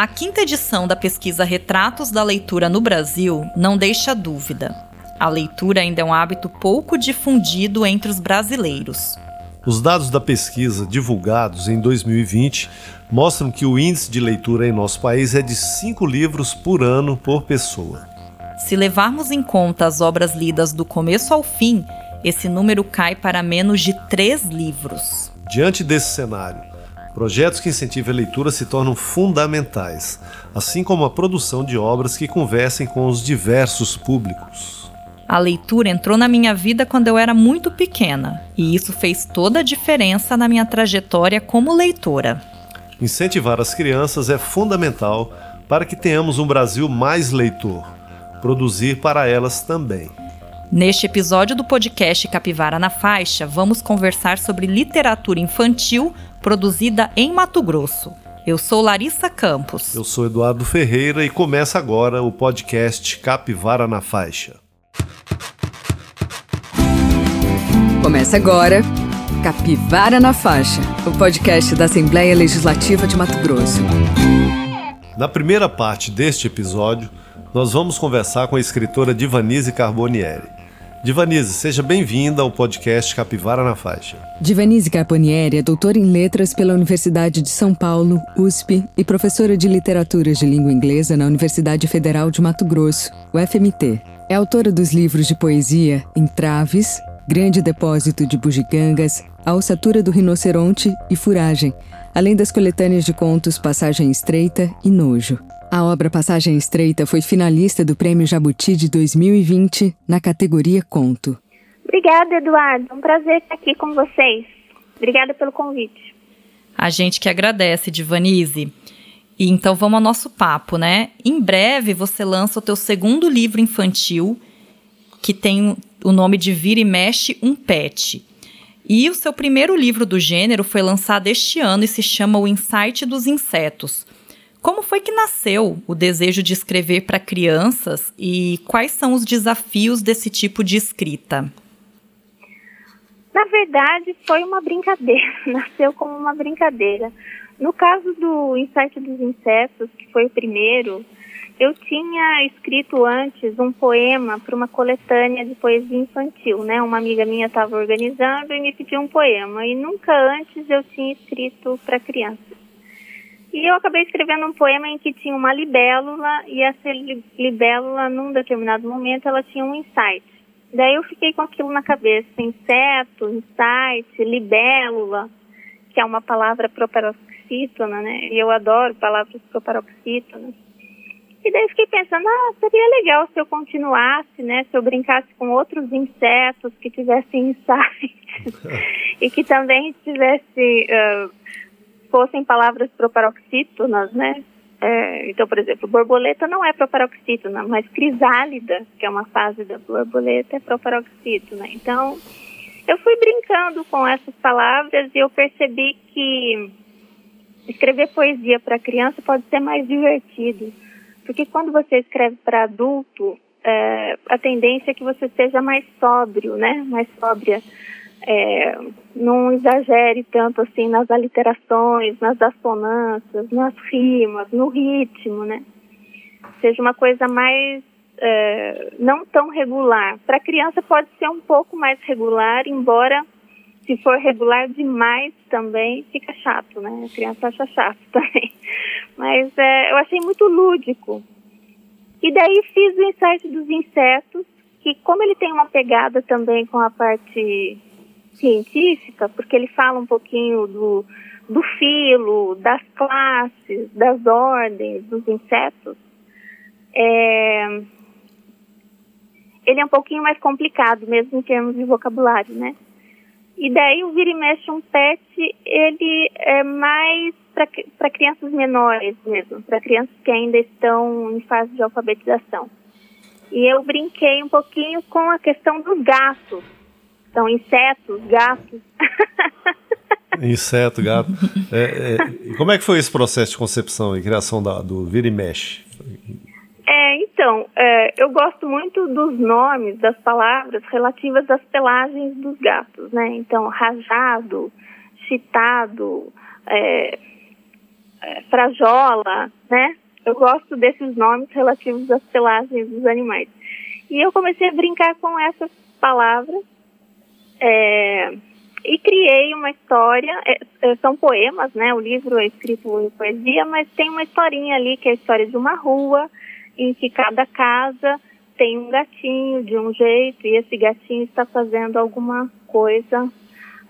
A quinta edição da pesquisa Retratos da Leitura no Brasil não deixa dúvida. A leitura ainda é um hábito pouco difundido entre os brasileiros. Os dados da pesquisa divulgados em 2020 mostram que o índice de leitura em nosso país é de cinco livros por ano por pessoa. Se levarmos em conta as obras lidas do começo ao fim, esse número cai para menos de três livros. Diante desse cenário, projetos que incentivam a leitura se tornam fundamentais, assim como a produção de obras que conversem com os diversos públicos. A leitura entrou na minha vida quando eu era muito pequena, e isso fez toda a diferença na minha trajetória como leitora. Incentivar as crianças é fundamental para que tenhamos um Brasil mais leitor. Produzir para elas também. Neste episódio do podcast Capivara na Faixa, vamos conversar sobre literatura infantil produzida em Mato Grosso. Eu sou Larissa Campos. Eu sou Eduardo Ferreira e começa agora o podcast Capivara na Faixa. Começa agora Capivara na Faixa, o podcast da Assembleia Legislativa de Mato Grosso. Na primeira parte deste episódio, nós vamos conversar com a escritora Divanise Carbonieri. Divanise, seja bem-vinda ao podcast Capivara na Faixa. Divanise Carbonieri é doutora em letras pela Universidade de São Paulo, USP, e professora de literaturas de língua inglesa na Universidade Federal de Mato Grosso, UFMT. É autora dos livros de poesia Entraves, Grande Depósito de Bugigangas, A Ossatura do Rinoceronte e Furagem, além das coletâneas de contos Passagem Estreita e Nojo. A obra Passagem Estreita foi finalista do Prêmio Jabuti de 2020 na categoria Conto. Obrigada, Eduardo. Um prazer estar aqui com vocês. Obrigada pelo convite. A gente que agradece, Divanise. E então vamos ao nosso papo, né? Em breve você lança o teu segundo livro infantil, que tem o nome de Vira e Mexe um Pet. E o seu primeiro livro do gênero foi lançado este ano e se chama O Insight dos Insetos. Como foi que nasceu o desejo de escrever para crianças e quais são os desafios desse tipo de escrita? Na verdade, foi uma brincadeira, nasceu como uma brincadeira. No caso do Insight dos Insetos, que foi o primeiro, eu tinha escrito antes um poema para uma coletânea de poesia infantil, né? Uma amiga minha estava organizando e me pediu um poema e nunca antes eu tinha escrito para crianças. E eu acabei escrevendo um poema em que tinha uma libélula e essa libélula, num determinado momento, ela tinha um insight. Daí eu fiquei com aquilo na cabeça, inseto, insight, libélula, que é uma palavra proparoxítona, né? E eu adoro palavras proparoxítonas. E daí fiquei pensando, ah, seria legal se eu continuasse, né? Se eu brincasse com outros insetos que tivessem insights e que também tivesse, uh, fossem palavras proparoxítonas, né? É, então, por exemplo, borboleta não é proparoxítona, mas crisálida, que é uma fase da borboleta, é proparoxítona. Então, eu fui brincando com essas palavras e eu percebi que escrever poesia para criança pode ser mais divertido porque quando você escreve para adulto, é, a tendência é que você seja mais sóbrio, né? Mais sóbria. É, não exagere tanto assim nas aliterações, nas assonâncias, nas rimas, no ritmo, né? Seja uma coisa mais é, não tão regular. Para criança pode ser um pouco mais regular, embora se for regular demais também fica chato, né? A criança acha chato também. Mas é, eu achei muito lúdico. E daí fiz o insight dos insetos, que como ele tem uma pegada também com a parte científica, porque ele fala um pouquinho do, do filo, das classes, das ordens dos insetos, é, ele é um pouquinho mais complicado, mesmo em termos de vocabulário, né? E daí o Vira e Mexe um Pet, ele é mais para crianças menores mesmo, para crianças que ainda estão em fase de alfabetização. E eu brinquei um pouquinho com a questão dos gatos. São insetos, gatos. Inseto, gato. É, é, como é que foi esse processo de concepção e criação da, do Vira e Mexe? É, então, é, eu gosto muito dos nomes das palavras relativas às pelagens dos gatos, né? Então, rajado, chitado, é, é, frajola, né? Eu gosto desses nomes relativos às pelagens dos animais. E eu comecei a brincar com essas palavras é, e criei uma história. É, é, são poemas, né? O livro é escrito em poesia, mas tem uma historinha ali que é a história de uma rua em que cada casa tem um gatinho de um jeito e esse gatinho está fazendo alguma coisa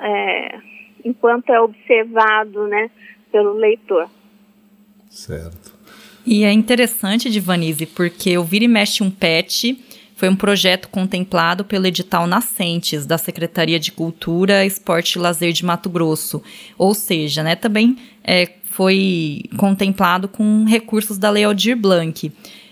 é, enquanto é observado, né, pelo leitor. Certo. E é interessante, Divanise, porque o Vira e Mexe um Pet foi um projeto contemplado pelo edital Nascentes, da Secretaria de Cultura, Esporte e Lazer de Mato Grosso. Ou seja, né, também é, foi contemplado com recursos da Lei Aldir Blanc.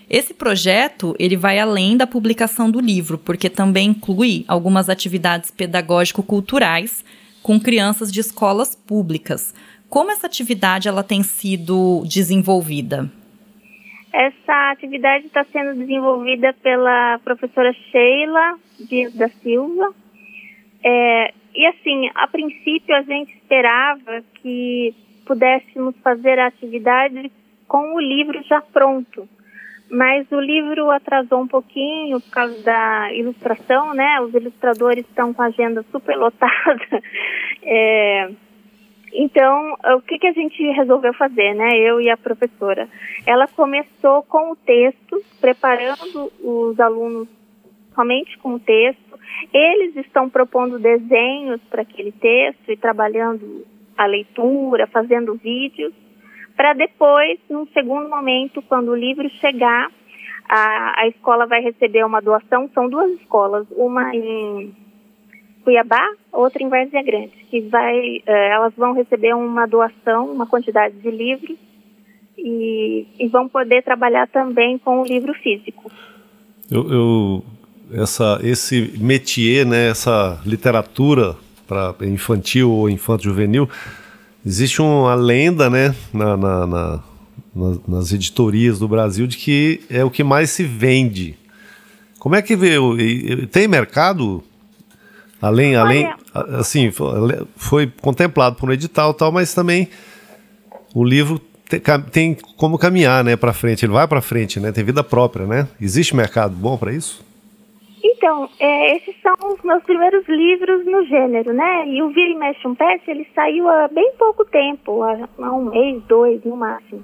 Esse projeto ele vai além da publicação do livro, porque também inclui algumas atividades pedagógico-culturais com crianças de escolas públicas. Como essa atividade ela tem sido desenvolvida? Essa atividade está sendo desenvolvida pela professora Sheila Dias da Silva. É, e assim, a princípio a gente esperava que pudéssemos fazer a atividade com o livro já pronto. Mas o livro atrasou um pouquinho por causa da ilustração, né? Os ilustradores estão com a agenda super lotada. É, então, o que, que a gente resolveu fazer, né? Eu e a professora. Ela começou com o texto, preparando os alunos somente com o texto. Eles estão propondo desenhos para aquele texto e trabalhando a leitura, fazendo vídeos, para depois, num segundo momento, quando o livro chegar, a, a escola vai receber uma doação. São duas escolas, uma em Cuiabá, outra em Várzea Grande, que vai, eh, elas vão receber uma doação, uma quantidade de livros e, e vão poder trabalhar também com o livro físico. Eu, eu essa, esse métier, né, essa literatura para infantil ou infanto juvenil, existe uma lenda, né, na, na, na, nas editorias do Brasil de que é o que mais se vende. Como é que vê? Tem mercado Além, Olha, além, assim, foi contemplado por um edital tal, mas também o livro tem, como caminhar, né, para frente. Ele vai para frente, né? Tem vida própria, né? Existe mercado bom para isso? Então, é, esses são os meus primeiros livros no gênero, né? E o Vira e Mexe um Pet, ele saiu há bem pouco tempo, há um mês, dois no máximo.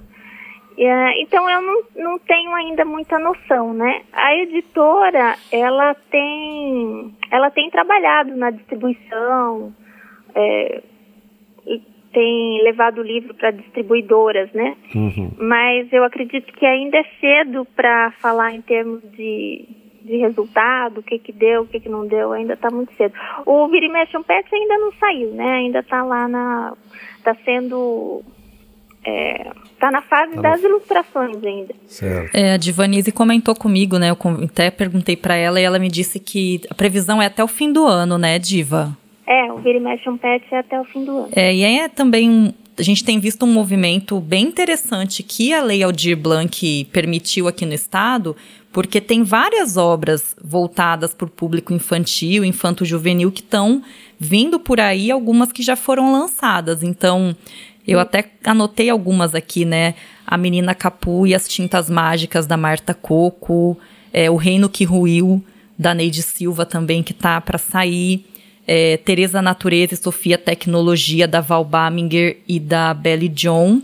É, então eu não, não tenho ainda muita noção, né? A editora, ela tem, ela tem trabalhado na distribuição, é, tem levado o livro para distribuidoras, né? Uhum. Mas eu acredito que ainda é cedo para falar em termos de, de resultado, o que que deu, o que que não deu, ainda está muito cedo. O Vira e Pet ainda não saiu, né? Ainda está lá na... está sendo está é, na fase tá das no... ilustrações ainda. Certo. É, a Divanise comentou comigo, né? Eu até perguntei para ela e ela me disse que a previsão é até o fim do ano, né, Diva? É, o Vira e Mexe um Pet é até o fim do ano. É, e é também a gente tem visto um movimento bem interessante que a Lei Aldir Blanc permitiu aqui no estado, porque tem várias obras voltadas para o público infantil, infanto-juvenil, que estão vindo por aí, algumas que já foram lançadas. Então, eu até anotei algumas aqui, né? A Menina Capu e as Tintas Mágicas da Marta Coco, é, O Reino que Ruiu, da Neide Silva também, que tá para sair. É, Tereza Natureza e Sofia Tecnologia, da Val Baminger e da Belly John.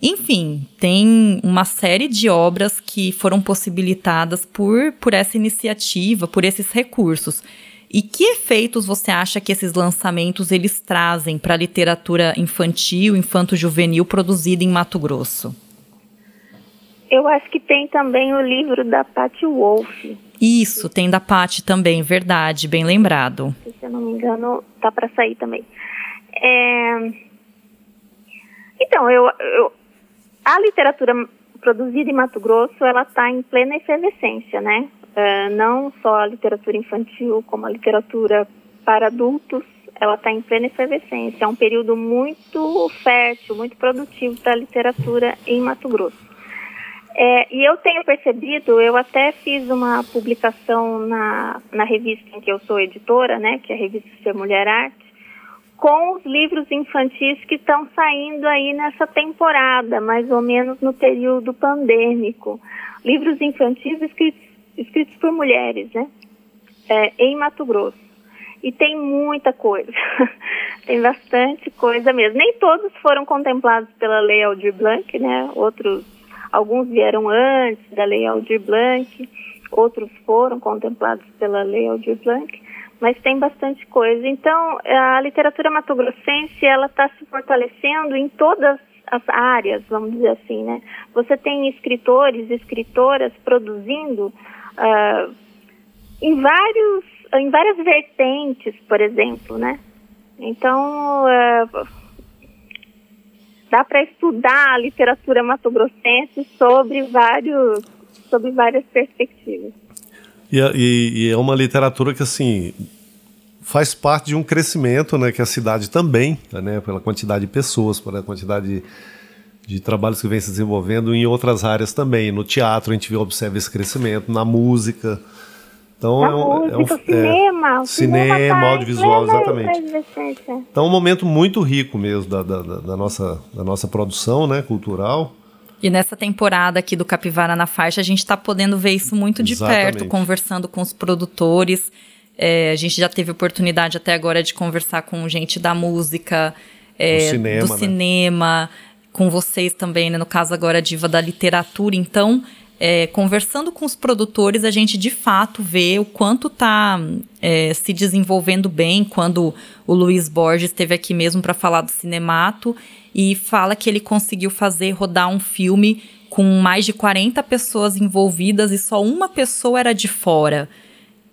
Enfim, tem uma série de obras que foram possibilitadas por, por essa iniciativa, por esses recursos. E que efeitos você acha que esses lançamentos eles trazem para a literatura infantil, infanto-juvenil produzida em Mato Grosso? Eu acho que tem também o livro da Patty Wolf. Isso, tem da Patty também, verdade, bem lembrado. Se eu não me engano, tá para sair também. É... Então, eu, eu, a literatura produzida em Mato Grosso, ela está em plena efervescência, né? Uh, não só a literatura infantil, como a literatura para adultos, ela está em plena efervescência. É um período muito fértil, muito produtivo para a literatura em Mato Grosso. É, e eu tenho percebido, eu até fiz uma publicação na, na revista em que eu sou editora, né, que é a revista Ser Mulher Arte, com os livros infantis que estão saindo aí nessa temporada, mais ou menos no período pandêmico. Livros infantis escritos, escritos por mulheres, né? É, em Mato Grosso. E tem muita coisa. tem bastante coisa mesmo. Nem todos foram contemplados pela Lei Aldir Blanc, né? Outros, alguns vieram antes da Lei Aldir Blanc, outros foram contemplados pela Lei Aldir Blanc mas tem bastante coisa. Então, a literatura matogrossense, ela está se fortalecendo em todas as áreas, vamos dizer assim, né? Você tem escritores, escritoras produzindo uh, em vários, em várias vertentes, por exemplo, né? Então, uh, dá para estudar a literatura matogrossense sobre vários, sobre várias perspectivas. E, e, e, é uma literatura que, assim, faz parte de um crescimento, né, que a cidade também, né, pela quantidade de pessoas, pela quantidade de, de trabalhos que vem se desenvolvendo em outras áreas também. No teatro a gente observa esse crescimento, na música. Então na é um, música, é um cinema, é, cinema, cinema tá audiovisual, exatamente. Então é um momento muito rico mesmo da, da, da, nossa, da nossa produção né, cultural. E nessa temporada aqui do Capivara na Faixa, a gente está podendo ver isso muito de Exatamente. perto, conversando com os produtores. É, a gente já teve oportunidade até agora de conversar com gente da música, é, do cinema, do né? cinema com vocês também, né? no caso agora Diva da Literatura. Então, é, conversando com os produtores, a gente de fato vê o quanto está é, se desenvolvendo bem. Quando o Luiz Borges esteve aqui mesmo para falar do cinemato e fala que ele conseguiu fazer rodar um filme com mais de 40 pessoas envolvidas e só uma pessoa era de fora.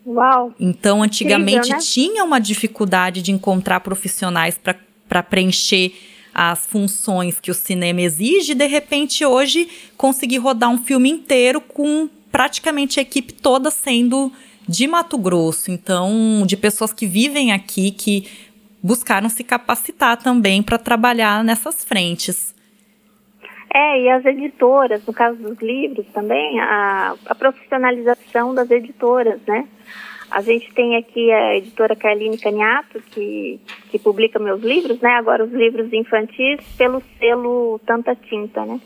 Uau! Então, antigamente Incrível, né? tinha uma dificuldade de encontrar profissionais para preencher as funções que o cinema exige, de repente hoje conseguir rodar um filme inteiro com praticamente a equipe toda sendo de Mato Grosso. Então, de pessoas que vivem aqui, que buscaram se capacitar também para trabalhar nessas frentes. É, e as editoras, no caso dos livros também, a, a profissionalização das editoras, né? A gente tem aqui a editora Carline Caniato, que, que publica meus livros, né? Agora os livros infantis pelo selo Tanta Tinta, né?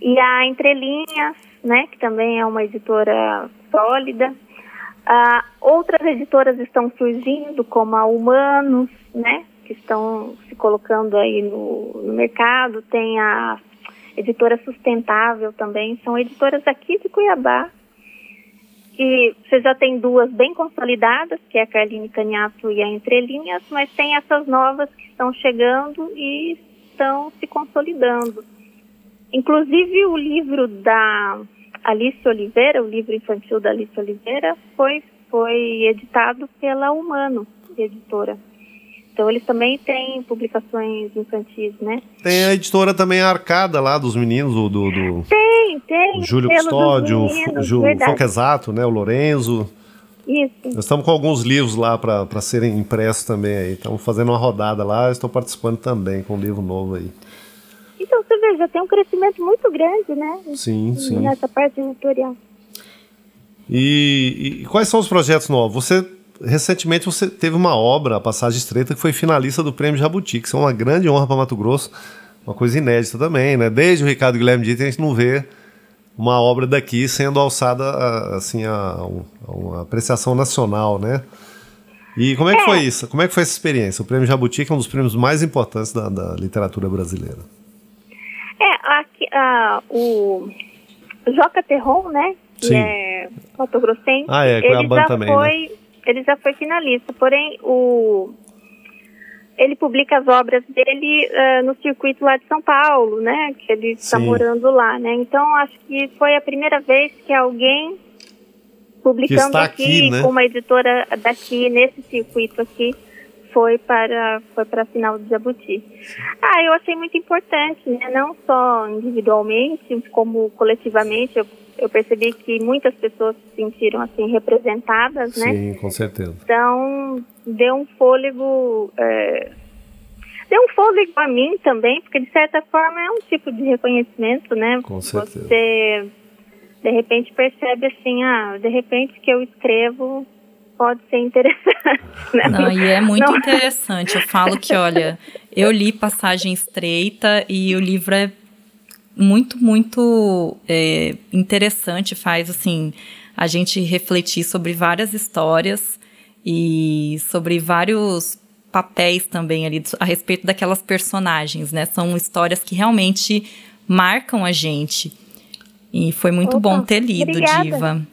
E a Entrelinhas, né? Que também é uma editora sólida. Uh, outras editoras estão surgindo, como a Humanos, né, que estão se colocando aí no, no mercado. Tem a editora Sustentável também. São editoras aqui de Cuiabá. E você já tem duas bem consolidadas, que é a Carline Caniato e a Entrelinhas, mas tem essas novas que estão chegando e estão se consolidando. Inclusive o livro da Alice Oliveira, o livro infantil da Alice Oliveira, foi, foi editado pela Humano, editora. Então eles também têm publicações infantis, né? Tem a editora também a Arcada lá dos meninos, do. do, do tem, tem. O Júlio Custódio, o Foco Exato, né? O Lorenzo. Isso. Nós estamos com alguns livros lá para serem impressos também aí. Estamos fazendo uma rodada lá, estou participando também com um livro novo aí. Então você vê, já tem um crescimento muito grande, né? Sim, sim. Nessa parte editorial. E, e, quais são os projetos novos? Você recentemente você teve uma obra, a Passagem Estreita, que foi finalista do Prêmio Jabuti, que é uma grande honra para Mato Grosso, uma coisa inédita também, né? Desde o Ricardo Guilherme Dito a gente não vê uma obra daqui sendo alçada assim a, a uma apreciação nacional, né? E como é que é. foi isso? Como é que foi essa experiência? O Prêmio Jabuti que é um dos prêmios mais importantes da, da literatura brasileira. É, aqui, o Joca Terron, né? Que Sim. é Mato Grossense. Ah, é, ele já também, foi, né? Ele já foi finalista. Porém, o ele publica as obras dele uh, no circuito lá de São Paulo, né? Que ele está morando lá, né? Então, acho que foi a primeira vez que alguém publicando aqui, aqui né? com uma editora daqui nesse circuito aqui foi para foi para a final do Jabuti. Ah, eu achei muito importante, né? Não só individualmente, como coletivamente. Eu, eu percebi que muitas pessoas se sentiram assim representadas, né? Sim, com certeza. Então deu um fôlego. É, deu um fôlego a mim também, porque de certa forma é um tipo de reconhecimento, né? Com certeza. Você de repente percebe assim, ah, de repente que eu escrevo pode ser interessante. Né? Não, e é muito Não. interessante. Eu falo que, olha, eu li Passagem Estreita e o livro é muito, muito é, interessante, faz assim a gente refletir sobre várias histórias e sobre vários papéis também ali a respeito daquelas personagens, né? São histórias que realmente marcam a gente. E foi muito Opa, bom ter lido, obrigada. Diva.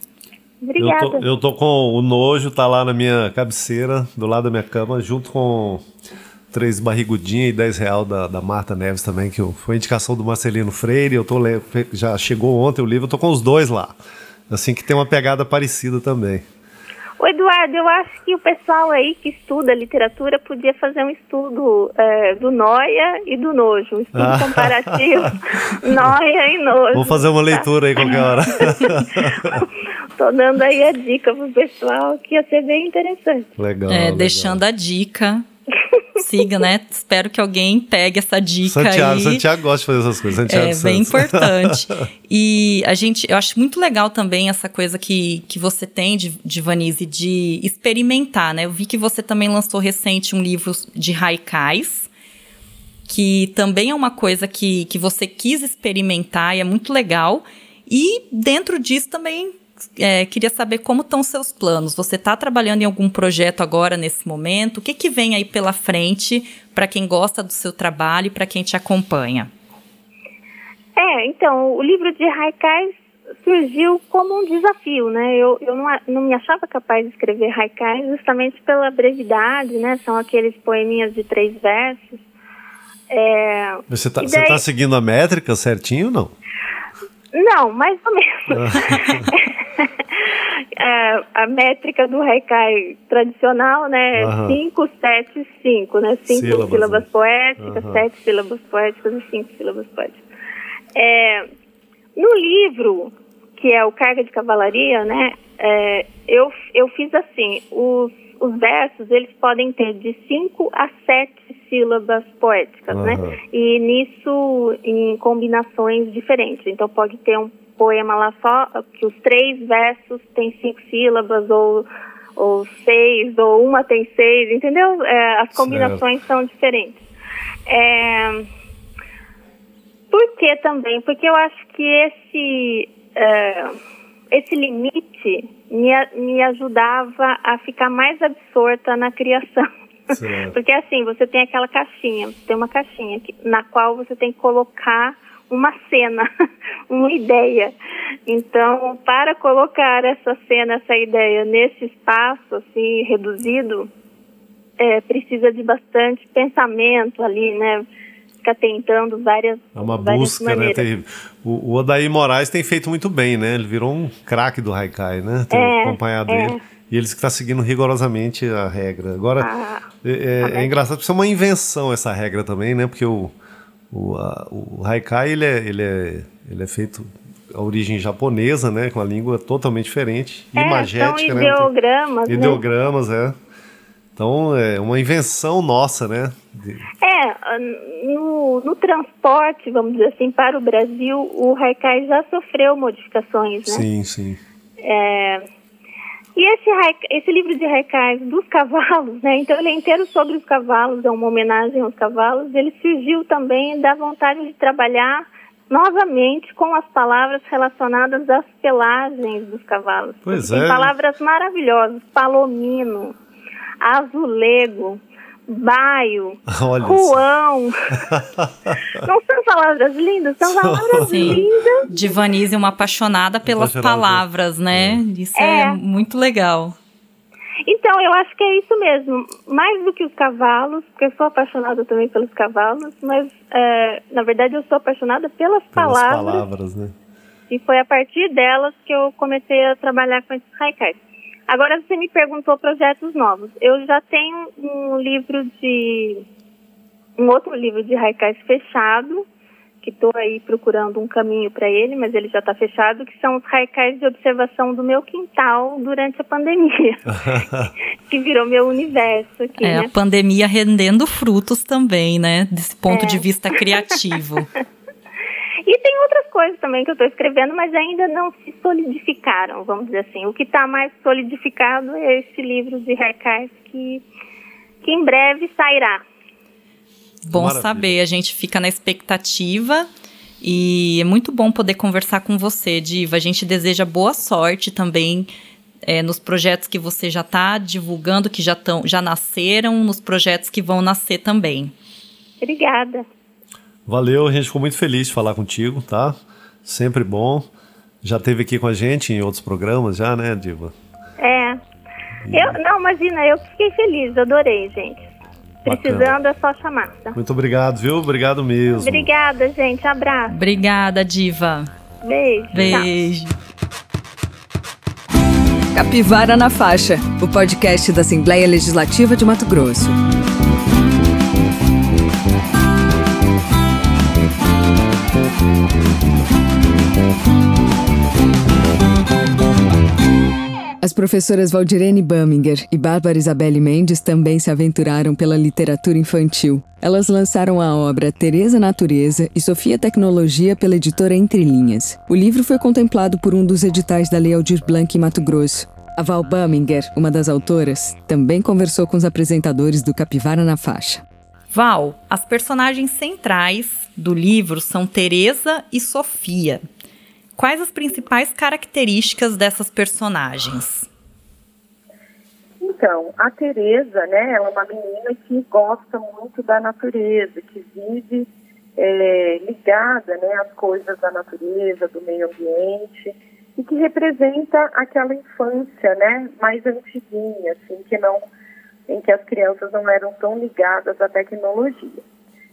Obrigada. Eu tô, eu tô com o nojo, tá lá na minha cabeceira, do lado da minha cama, junto com três barrigudinhas e 10 real da, da Marta Neves também, que foi indicação do Marcelino Freire. Eu tô já chegou ontem o livro, eu tô com os dois lá. Assim que tem uma pegada parecida também. O Eduardo, eu acho que o pessoal aí que estuda literatura podia fazer um estudo é, do Noia e do Nojo, um estudo ah. comparativo Noia e Nojo. Vou fazer uma leitura aí qualquer hora. Tô dando aí a dica pro pessoal que ia ser bem interessante. Legal. É, legal. deixando a dica né? Espero que alguém pegue essa dica Santiago, aí. Santiago gosta de fazer essas coisas. Santiago é bem importante. E a gente, eu acho muito legal também essa coisa que, que você tem de, de Vanise de experimentar, né? Eu vi que você também lançou recente um livro de haikais, que também é uma coisa que, que você quis experimentar e é muito legal. E dentro disso também é, queria saber como estão seus planos. Você está trabalhando em algum projeto agora, nesse momento? O que, que vem aí pela frente para quem gosta do seu trabalho e para quem te acompanha? É, então, o livro de Haikais surgiu como um desafio, né? Eu, eu não, não me achava capaz de escrever Haikais justamente pela brevidade, né? São aqueles poeminhas de três versos. É, você está daí... tá seguindo a métrica certinho ou não? Não, mais ou menos. é, a métrica do Haikai tradicional, né? 5, 7, 5, né? 5 sílabas, sílabas né? poéticas, 7 uhum. sílabas poéticas e 5 sílabas poéticas. É, no livro, que é o Carga de Cavalaria, né? É, eu, eu fiz assim, os, os versos, eles podem ter de 5 a 7 sílabas poéticas, uhum. né? E nisso em combinações diferentes. Então pode ter um poema lá só que os três versos têm cinco sílabas ou ou seis ou uma tem seis, entendeu? É, as combinações certo. são diferentes. É, por que também? Porque eu acho que esse é, esse limite me, me ajudava a ficar mais absorta na criação. Porque assim, você tem aquela caixinha, você tem uma caixinha que, na qual você tem que colocar uma cena, uma ideia. Então, para colocar essa cena, essa ideia nesse espaço assim reduzido, é, precisa de bastante pensamento ali, né? Ficar tentando várias. É uma várias busca, né, maneiras. né? Tem, o, o Odaí Moraes tem feito muito bem, né? Ele virou um craque do Haikai, né? Tem é, acompanhado é. ele. E eles que está seguindo rigorosamente a regra. Agora, ah, é, é, é, engraçado, porque é uma invenção essa regra também, né? Porque o, o, a, o Haikai, ele é, ele, é, ele é feito a origem japonesa, né? Com a língua totalmente diferente, é, imagética, são ideogramas, né? Ideogramas, é. Então, é uma invenção nossa, né? É, no, no, transporte, vamos dizer assim, para o Brasil, o Haikai já sofreu modificações, né? Sim, sim. É, e esse, esse livro de haikais dos cavalos, né? Então ele é inteiro sobre os cavalos, é uma homenagem aos cavalos. Ele surgiu também da vontade de trabalhar novamente com as palavras relacionadas às pelagens dos cavalos. Pois Tem é. palavras maravilhosas, palomino, azulego, baio, Olha ruão. Não são palavras lindas, são palavras Sim. lindas. De Vanise, uma apaixonada pelas palavras, né? É. Isso é. é muito legal. Então, eu acho que é isso mesmo. Mais do que os cavalos, porque eu sou apaixonada também pelos cavalos, mas é, na verdade eu sou apaixonada pelas, pelas palavras. palavras né? E foi a partir delas que eu comecei a trabalhar com esses haikais. Agora você me perguntou projetos novos. Eu já tenho um livro de um outro livro de haikais fechado, que estou aí procurando um caminho para ele, mas ele já está fechado, que são os haikais de observação do meu quintal durante a pandemia, que virou meu universo aqui. É, né? a pandemia rendendo frutos também, né? Desse ponto é. de vista criativo. E tem outras coisas também que eu estou escrevendo, mas ainda não se solidificaram, vamos dizer assim. O que está mais solidificado é este livro de Haircars que, que em breve sairá. Bom Maravilha. saber, a gente fica na expectativa e é muito bom poder conversar com você, Diva. A gente deseja boa sorte também é, nos projetos que você já está divulgando, que já, tão, já nasceram, nos projetos que vão nascer também. Obrigada. Valeu, a gente ficou muito feliz de falar contigo, tá? Sempre bom. Já teve aqui com a gente em outros programas já, né, Diva? É. E... Eu, não, imagina, eu fiquei feliz, adorei, gente. Bacana. Precisando é só chamar. Tá? Muito obrigado, viu? Obrigado mesmo. Obrigada, gente. Abraço. Obrigada, Diva. Beijo. Beijo. Tchau. Capivara na Faixa, o podcast da Assembleia Legislativa de Mato Grosso. As professoras Valdirene Baminger e Bárbara Isabelle Mendes também se aventuraram pela literatura infantil. Elas lançaram a obra Teresa Natureza e Sofia Tecnologia pela editora Entre Linhas. O livro foi contemplado por um dos editais da Lei Aldir Blanc em Mato Grosso. A Val Baminger, uma das autoras, também conversou com os apresentadores do Capivara na Faixa. Val, as personagens centrais do livro são Teresa e Sofia. Quais as principais características dessas personagens? Então, a Teresa, né, é uma menina que gosta muito da natureza, que vive é, ligada, né, às coisas da natureza, do meio ambiente e que representa aquela infância, né, mais antiguinha, assim, que não, em que as crianças não eram tão ligadas à tecnologia.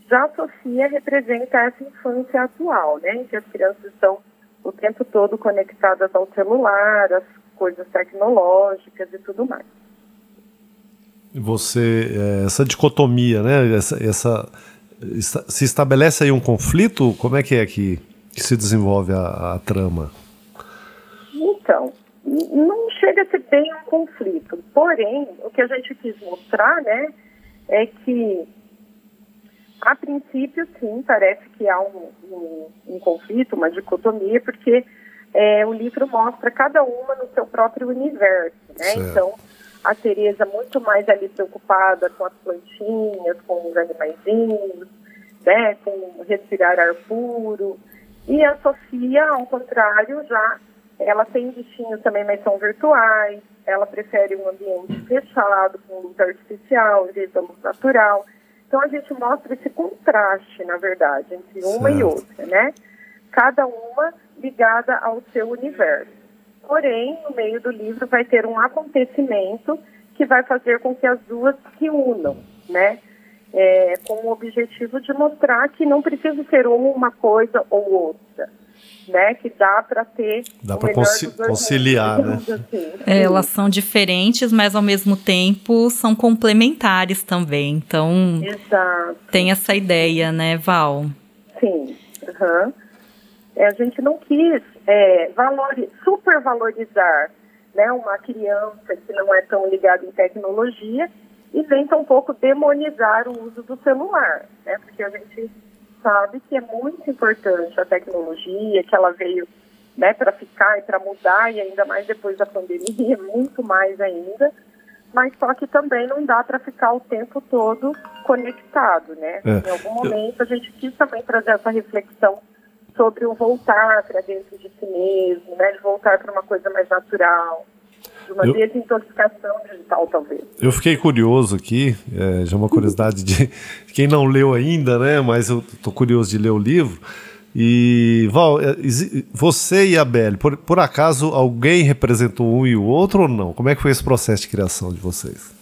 Já a Sofia representa essa infância atual, né, em que as crianças estão o tempo todo conectadas ao celular, às coisas tecnológicas e tudo mais. Você, é, essa dicotomia, né? Essa, essa, se estabelece aí um conflito? Como é que é que, se desenvolve a, a trama? Não chega a ser bem um conflito. Porém, o que a gente quis mostrar, né, é que a princípio, sim, parece que há um, um, um conflito, uma dicotomia, porque é, o livro mostra cada uma no seu próprio universo, né? Certo. Então, a Tereza muito mais ali preocupada com as plantinhas, com os animaizinhos, né? Com respirar ar puro. E a Sofia, ao contrário, já ela tem bichinhos também, mas são virtuais. Ela prefere um ambiente fechado, com luz artificial, em vez da luz natural. Então a gente mostra esse contraste, na verdade, entre uma certo. e outra, né? Cada uma ligada ao seu universo. Porém, no meio do livro vai ter um acontecimento que vai fazer com que as duas se unam, né? É, com o objetivo de mostrar que não precisa ser uma coisa ou outra, né? Que dá para ter. Dá para conciliar, né? Assim. É, elas são diferentes, mas ao mesmo tempo são complementares também. Então, Exato. tem essa ideia, né, Val? Sim. Uhum. É, a gente não quis é, supervalorizar né, uma criança que não é tão ligada em tecnologia e nem tampouco demonizar o uso do celular, né? Porque a gente sabe que é muito importante a tecnologia, que ela veio né, para ficar e para mudar, e ainda mais depois da pandemia, muito mais ainda. Mas só que também não dá para ficar o tempo todo conectado, né? É. Em algum momento a gente quis também trazer essa reflexão sobre o voltar para dentro de si mesmo, né? De voltar para uma coisa mais natural de uma eu, desintoxicação digital, talvez. Eu fiquei curioso aqui, é, já uma curiosidade de quem não leu ainda, né? Mas eu estou curioso de ler o livro. E Val, é, você e a Belle, por, por acaso alguém representou um e o outro ou não? Como é que foi esse processo de criação de vocês?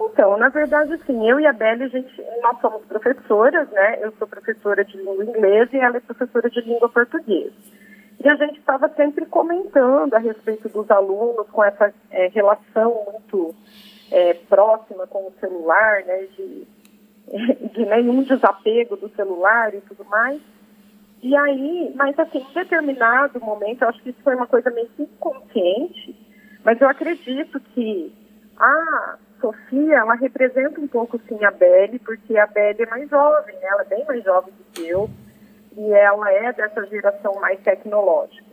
Então, na verdade, sim, eu e a Belle, a gente, nós somos professoras, né? Eu sou professora de língua inglesa e ela é professora de língua portuguesa. E a gente estava sempre comentando a respeito dos alunos com essa é, relação muito é, próxima com o celular, né, de, de nenhum desapego do celular e tudo mais. E aí, mas assim, em determinado momento, eu acho que isso foi uma coisa meio inconsciente, mas eu acredito que a Sofia, ela representa um pouco sim a Belle, porque a Belle é mais jovem, né? ela é bem mais jovem do que eu. E ela é dessa geração mais tecnológica.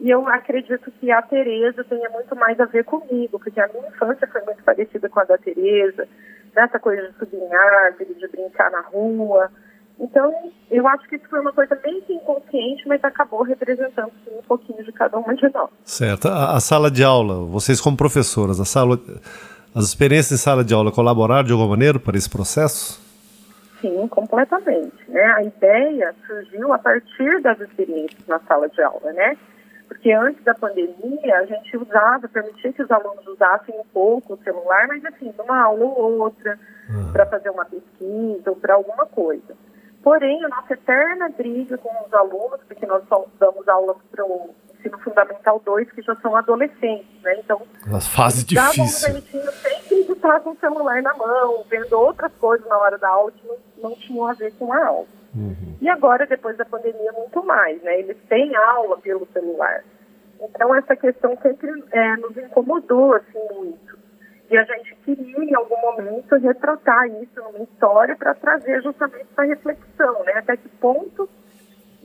E eu acredito que a Tereza tenha muito mais a ver comigo, porque a minha infância foi muito parecida com a da Tereza, nessa coisa de subir em árvore, de brincar na rua. Então, eu acho que isso foi uma coisa bem inconsciente, mas acabou representando sim, um pouquinho de cada uma de nós. Certo. A, a, sala de aula, vocês como professoras, a sala, as experiências em sala de aula colaboraram de alguma maneira para esse processo? Sim, completamente. Né? A ideia surgiu a partir das experiências na sala de aula, né? Porque antes da pandemia, a gente usava, permitia que os alunos usassem um pouco o celular, mas assim, numa aula ou outra, uhum. para fazer uma pesquisa ou para alguma coisa. Porém, a nossa eterna briga com os alunos, porque nós só damos aulas para o ensino fundamental 2, que já são adolescentes, né? Então, as fases difíceis. sempre de estar com o celular na mão, vendo outras coisas na hora da aula que não, não tinham a ver com a aula. Uhum. E agora, depois da pandemia, muito mais, né? Eles têm aula pelo celular. Então, essa questão sempre é, nos incomodou, assim, muito. E a gente queria, em algum momento, retratar isso numa história para trazer justamente essa reflexão, né? Até que ponto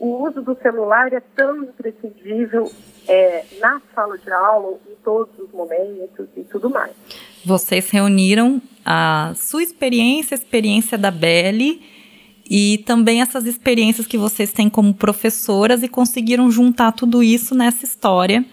o uso do celular é tão imprescindível é, na sala de aula, em todos os momentos e tudo mais. Vocês reuniram a sua experiência, a experiência da Belle e também essas experiências que vocês têm como professoras e conseguiram juntar tudo isso nessa história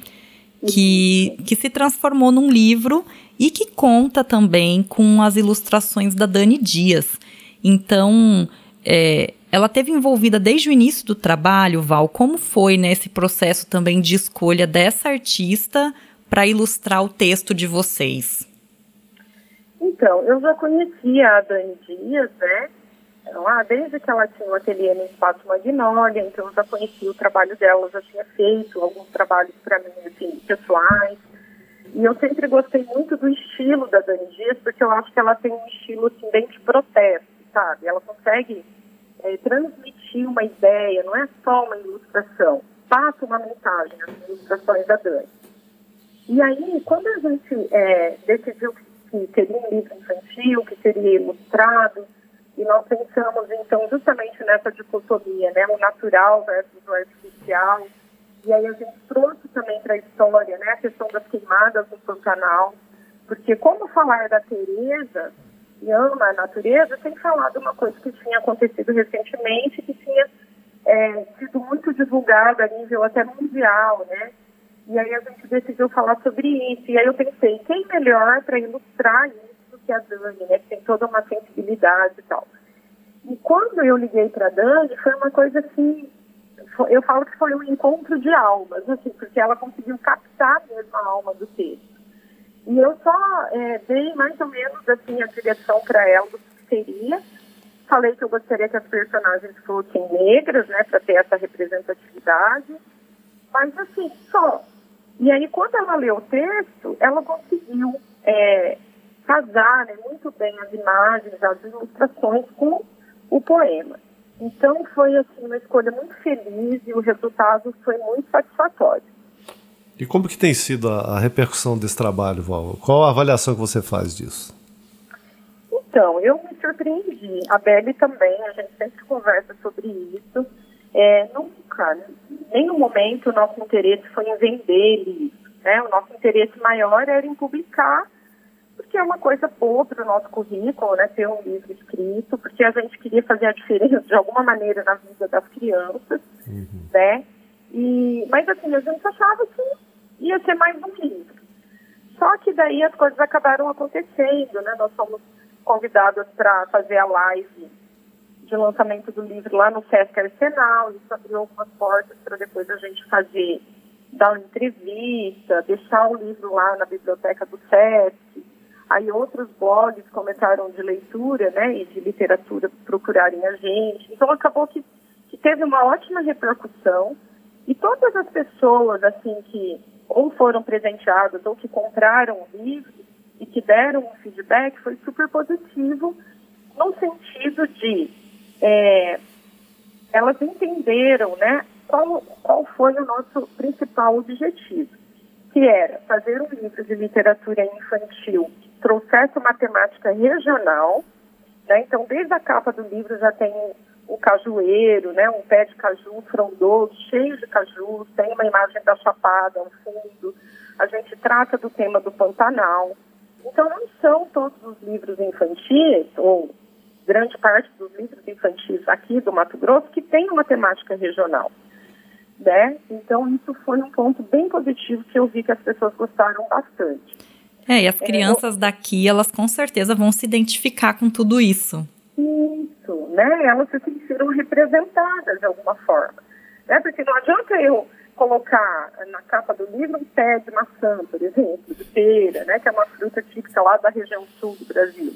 que, que se transformou num livro e que conta também com as ilustrações da Dani Dias. Então, é, ela teve envolvida desde o início do trabalho, Val. Como foi nesse né, processo também de escolha dessa artista para ilustrar o texto de vocês? Então, eu já conhecia a Dani Dias, né? lá desde que ela tinha o ateliê no Espaço Magnólia, então eu já conhecia o trabalho dela, já tinha feito alguns trabalhos para mim, assim, pessoais. E eu sempre gostei muito do estilo da Dani Dias, porque eu acho que ela tem um estilo, assim, bem de protesto, sabe? Ela consegue é, transmitir uma ideia, não é só uma ilustração, passa uma mensagem, as ilustrações da Dani. E aí, quando a gente é, decidiu que seria um livro infantil, que seria ilustrado, e nós pensamos, então, justamente nessa dicotomia, né, o natural versus o artificial. E aí a gente trouxe também para a história né, a questão das queimadas no Pantanal, porque como falar da Tereza e ama a natureza, tem falado uma coisa que tinha acontecido recentemente, que tinha é, sido muito divulgada a nível até mundial, né? E aí a gente decidiu falar sobre isso. E aí eu pensei, quem melhor para ilustrar isso que a Dani, né, que tem toda uma sensibilidade e tal. E quando eu liguei para a Dani, foi uma coisa foi, eu falo que foi um encontro de almas, assim, porque ela conseguiu captar mesmo a alma do texto. E eu só é, dei mais ou menos assim a direção para ela do que seria. Falei que eu gostaria que as personagens fossem negras, né, para ter essa representatividade. Mas assim, só. E aí, quando ela leu o texto, ela conseguiu é, casar né, muito bem as imagens, as ilustrações com o poema. Então foi assim uma escolha muito feliz e o resultado foi muito satisfatório. E como que tem sido a, a repercussão desse trabalho, Val? Qual a avaliação que você faz disso? Então, eu me surpreendi. A Belle também, a gente sempre conversa sobre isso. É, nunca, em nenhum momento o nosso interesse foi em vender livros. Né? O nosso interesse maior era em publicar porque é uma coisa boa para o nosso currículo, né, ter um livro escrito, porque a gente queria fazer a diferença de alguma maneira na vida das crianças, uhum. né? E, mas assim, a gente achava que ia ser mais um livro. Só que daí as coisas acabaram acontecendo, né? Nós fomos convidadas para fazer a live de lançamento do livro lá no Sesc Arsenal, isso abriu algumas portas para depois a gente fazer, dar uma entrevista, deixar o livro lá na biblioteca do Sesc, Aí outros blogs começaram de leitura, né, e de literatura procurarem a gente. Então acabou que, que teve uma ótima repercussão e todas as pessoas, assim, que ou foram presenteadas ou que compraram o livro e que deram um feedback foi super positivo no sentido de é, elas entenderam, né, qual, qual foi o nosso principal objetivo, que era fazer um livro de literatura infantil trouxesse uma temática regional. Né? Então, desde a capa do livro já tem um cajueiro, né, um pé de caju frondoso, cheio de caju, tem uma imagem da chapada ao fundo. A gente trata do tema do Pantanal. Então, não são todos os livros infantis, ou grande parte dos livros infantis aqui do Mato Grosso, que tem uma temática regional. Né? Então, isso foi um ponto bem positivo que eu vi que as pessoas gostaram bastante. É, e as crianças é, eu... daqui, elas com certeza vão se identificar com tudo isso. Isso, né? Elas se sentiram representadas de alguma forma. Né? Porque não adianta eu colocar na capa do livro um pé de maçã, por exemplo, de pera, né? Que é uma fruta típica lá da região sul do Brasil.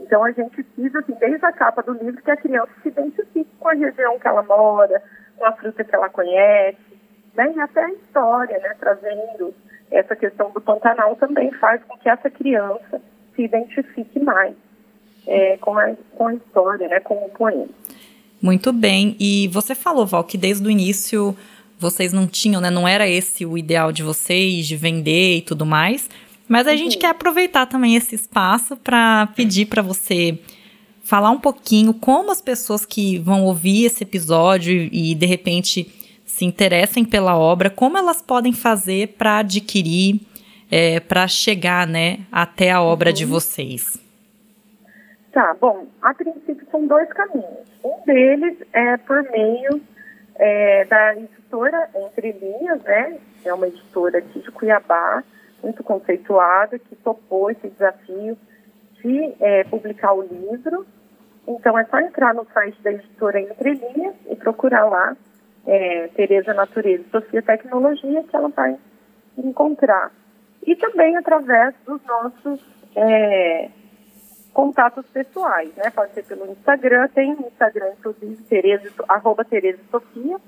Então a gente quis, assim, desde a capa do livro, que a criança se identifique com a região que ela mora, com a fruta que ela conhece, né? E até a história, né? Trazendo essa questão do Pantanal também faz com que essa criança se identifique mais é, com, a, com a história, né, com o poema. Muito bem. E você falou, Val, que desde o início vocês não tinham, né? Não era esse o ideal de vocês, de vender e tudo mais. Mas a uhum. gente quer aproveitar também esse espaço para pedir para você falar um pouquinho como as pessoas que vão ouvir esse episódio e de repente se interessem pela obra, como elas podem fazer para adquirir, é, para chegar né, até a obra uhum. de vocês? Tá, bom, a princípio são dois caminhos. Um deles é por meio é, da editora Entre Linhas, né? É uma editora aqui de Cuiabá, muito conceituada, que topou esse desafio de é, publicar o livro. Então é só entrar no site da editora Entre Linhas e procurar lá é, Tereza Natureza Sofia Tecnologia, que ela vai encontrar. E também através dos nossos é, contatos pessoais, né? Pode ser pelo Instagram, tem o Instagram, inclusive, Tereza, arroba Tereza Sofia,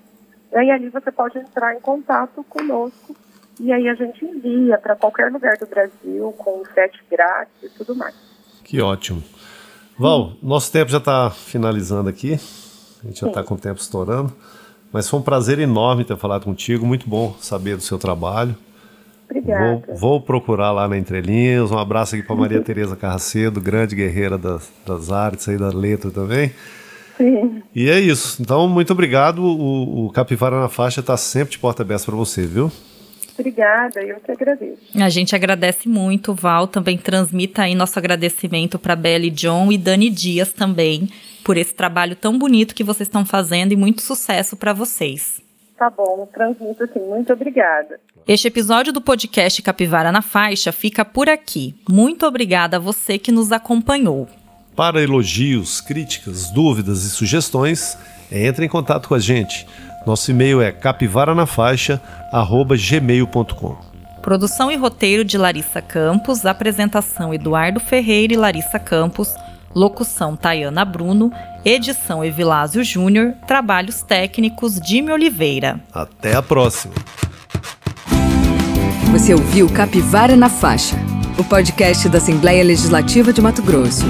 e ali você pode entrar em contato conosco e aí a gente envia para qualquer lugar do Brasil com frete grátis e tudo mais. Que ótimo. Val, nosso tempo já está finalizando aqui, a gente já está com o tempo estourando, mas foi um prazer enorme ter falado contigo, muito bom saber do seu trabalho. Obrigada. Vou, vou, procurar lá na Entrelinhas. Um abraço aqui para Maria Tereza Carracedo, grande guerreira das, das artes aí da letra também. Sim. E é isso. Então, muito obrigado. O, o Capivara na Faixa está sempre de porta aberta para você, viu? Obrigada, eu que agradeço. A gente agradece muito, Val. Também transmita aí nosso agradecimento para Belle John e Dani Dias também por esse trabalho tão bonito que vocês estão fazendo e muito sucesso para vocês. Tá bom, transmito sim. Muito obrigada. Este episódio do podcast Capivara na Faixa fica por aqui. Muito obrigada a você que nos acompanhou. Para elogios, críticas, dúvidas e sugestões, entre em contato com a gente. Nosso e-mail é capivaranafaixa@gmail.com. Produção e roteiro de Larissa Campos, apresentação Eduardo Ferreira e Larissa Campos, locução Tayana Bruno, edição Evilásio Júnior, trabalhos técnicos Dime Oliveira. Até a próxima. Você ouviu Capivara na Faixa, o podcast da Assembleia Legislativa de Mato Grosso.